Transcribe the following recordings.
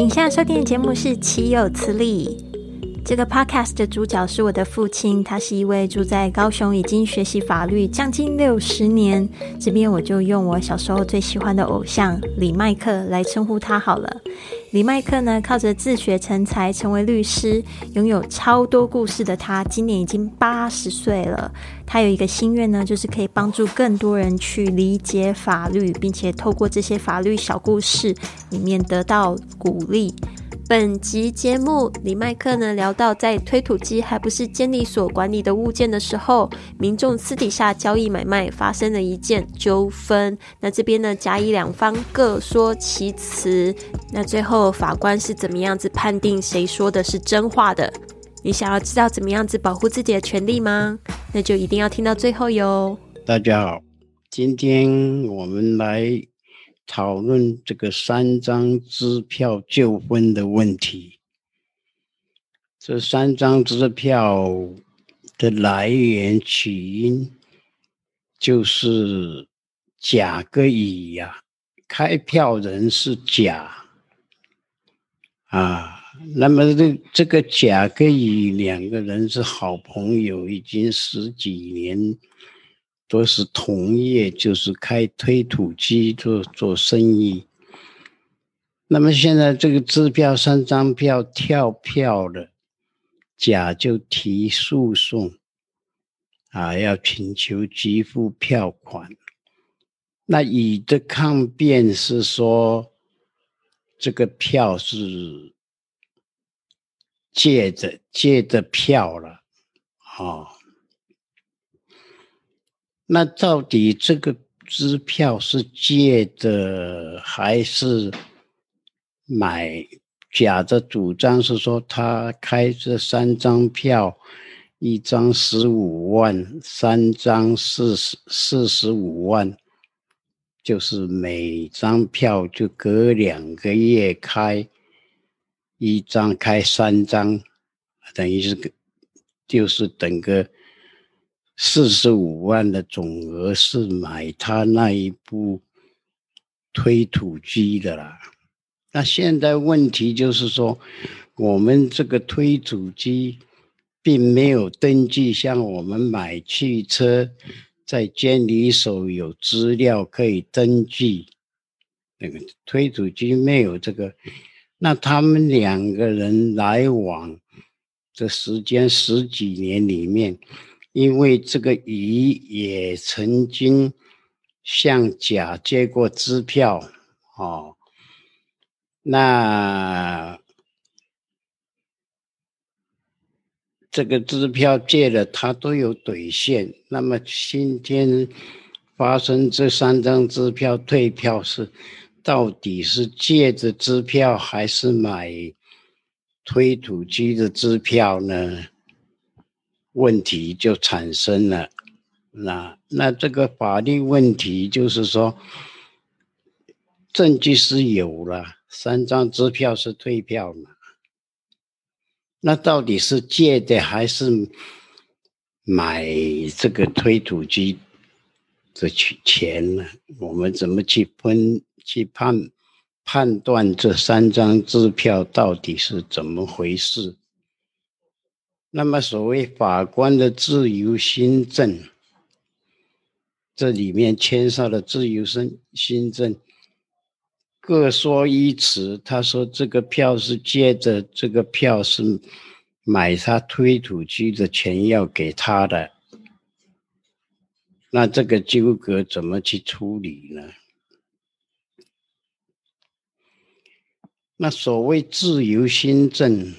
您现在收听的节目是《岂有此理》。这个 podcast 的主角是我的父亲，他是一位住在高雄，已经学习法律将近六十年。这边我就用我小时候最喜欢的偶像李麦克来称呼他好了。李麦克呢，靠着自学成才，成为律师，拥有超多故事的他，今年已经八十岁了。他有一个心愿呢，就是可以帮助更多人去理解法律，并且透过这些法律小故事里面得到鼓励。本集节目，李麦克呢聊到，在推土机还不是监理所管理的物件的时候，民众私底下交易买卖发生了一件纠纷。那这边呢，甲乙两方各说其词。那最后法官是怎么样子判定谁说的是真话的？你想要知道怎么样子保护自己的权利吗？那就一定要听到最后哟。大家好，今天我们来。讨论这个三张支票纠纷的问题。这三张支票的来源起因就是甲跟乙呀，开票人是甲啊。那么这这个甲跟乙两个人是好朋友，已经十几年。都是同业，就是开推土机做做生意。那么现在这个支票三张票跳票了，甲就提诉讼，啊，要请求给付票款。那乙的抗辩是说，这个票是借的借的票了，啊。那到底这个支票是借的还是买？假的主张是说，他开这三张票，一张十五万，三张四十四十五万，就是每张票就隔两个月开一张，开三张，等于是个，就是等个。四十五万的总额是买他那一部推土机的啦。那现在问题就是说，我们这个推土机并没有登记，像我们买汽车，在监理所有资料可以登记。那个推土机没有这个，那他们两个人来往的时间十几年里面。因为这个乙也曾经向甲借过支票，哦，那这个支票借了，他都有兑现。那么今天发生这三张支票退票是，到底是借的支票还是买推土机的支票呢？问题就产生了，那那这个法律问题就是说，证据是有了，三张支票是退票嘛？那到底是借的还是买这个推土机的钱钱呢？我们怎么去分去判判断这三张支票到底是怎么回事？那么，所谓法官的自由心证，这里面牵涉的自由心心证，各说一词。他说这个票是借着，这个票是买他推土机的钱要给他的。那这个纠葛怎么去处理呢？那所谓自由心证。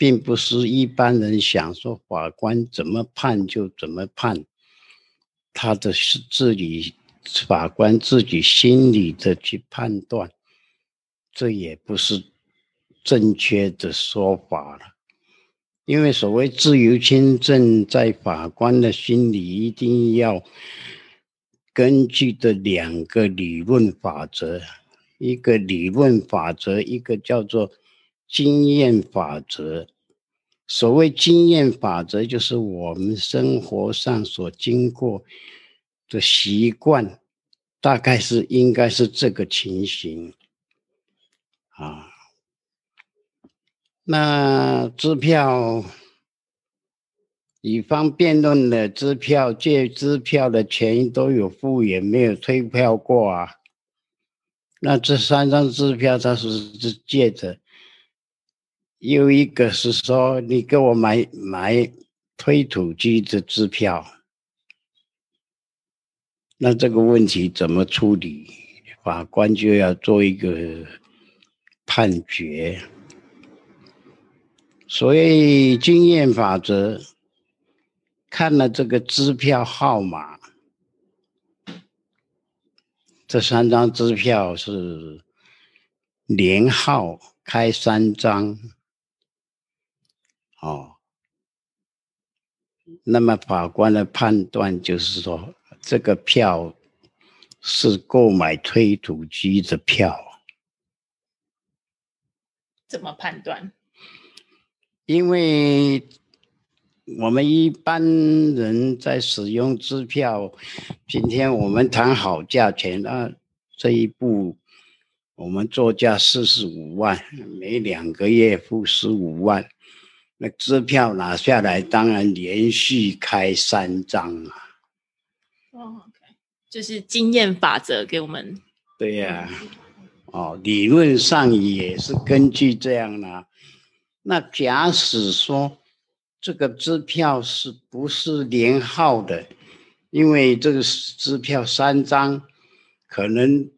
并不是一般人想说法官怎么判就怎么判，他的是自己法官自己心里的去判断，这也不是正确的说法了。因为所谓自由签证，在法官的心里一定要根据的两个理论法则，一个理论法则，一个叫做。经验法则，所谓经验法则，就是我们生活上所经过的习惯，大概是应该是这个情形啊。那支票，乙方辩论的支票借支票的钱都有付，也没有退票过啊。那这三张支票他是是借的，有一个是说你给我买买推土机的支票，那这个问题怎么处理？法官就要做一个判决。所以经验法则，看了这个支票号码，这三张支票是连号开三张，哦，那么法官的判断就是说，这个票是购买推土机的票。怎么判断？因为我们一般人在使用支票，今天我们谈好价钱，啊这一步我们作价四十五万，每两个月付十五万，那支票拿下来，当然连续开三张啊。哦就是经验法则给我们。对呀，哦，理论上也是根据这样啦。那假使说这个支票是不是连号的？因为这个支票三张，可能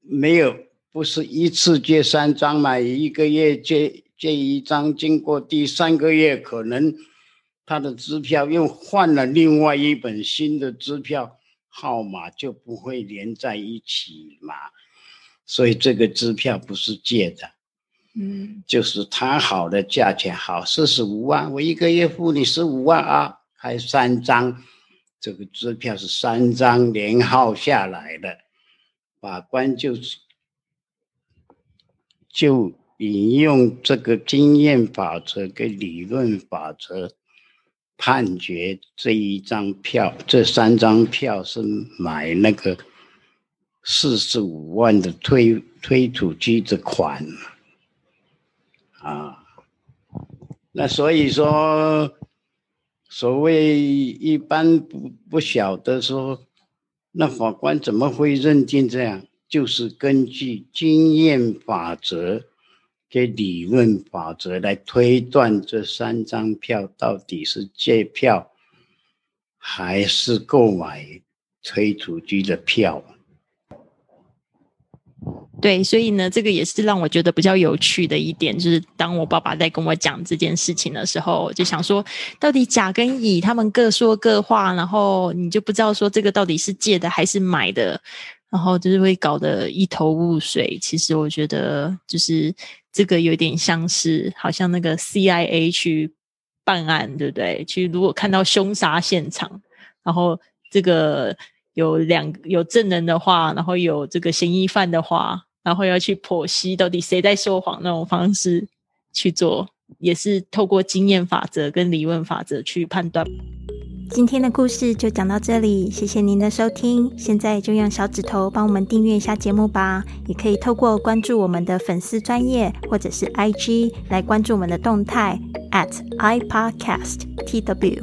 没有不是一次借三张嘛，一个月借借一张，经过第三个月，可能他的支票又换了另外一本新的支票号码，就不会连在一起嘛。所以这个支票不是借的。嗯，就是谈好的价钱，好四十五万，我一个月付你十五万啊，开三张，这个支票是三张连号下来的，法官就就引用这个经验法则跟理论法则，判决这一张票，这三张票是买那个四十五万的推推土机的款。啊，那所以说，所谓一般不不晓得说，那法官怎么会认定这样？就是根据经验法则些理论法则来推断这三张票到底是借票还是购买推土机的票。对，所以呢，这个也是让我觉得比较有趣的一点，就是当我爸爸在跟我讲这件事情的时候，就想说，到底甲跟乙他们各说各话，然后你就不知道说这个到底是借的还是买的，然后就是会搞得一头雾水。其实我觉得，就是这个有点像是，好像那个 CIA 去办案，对不对？去如果看到凶杀现场，然后这个有两有证人的话，然后有这个嫌疑犯的话。然后要去剖析到底谁在说谎那种方式去做，也是透过经验法则跟理论法则去判断。今天的故事就讲到这里，谢谢您的收听。现在就用小指头帮我们订阅一下节目吧，也可以透过关注我们的粉丝专业或者是 IG 来关注我们的动态 at iPodcastTW。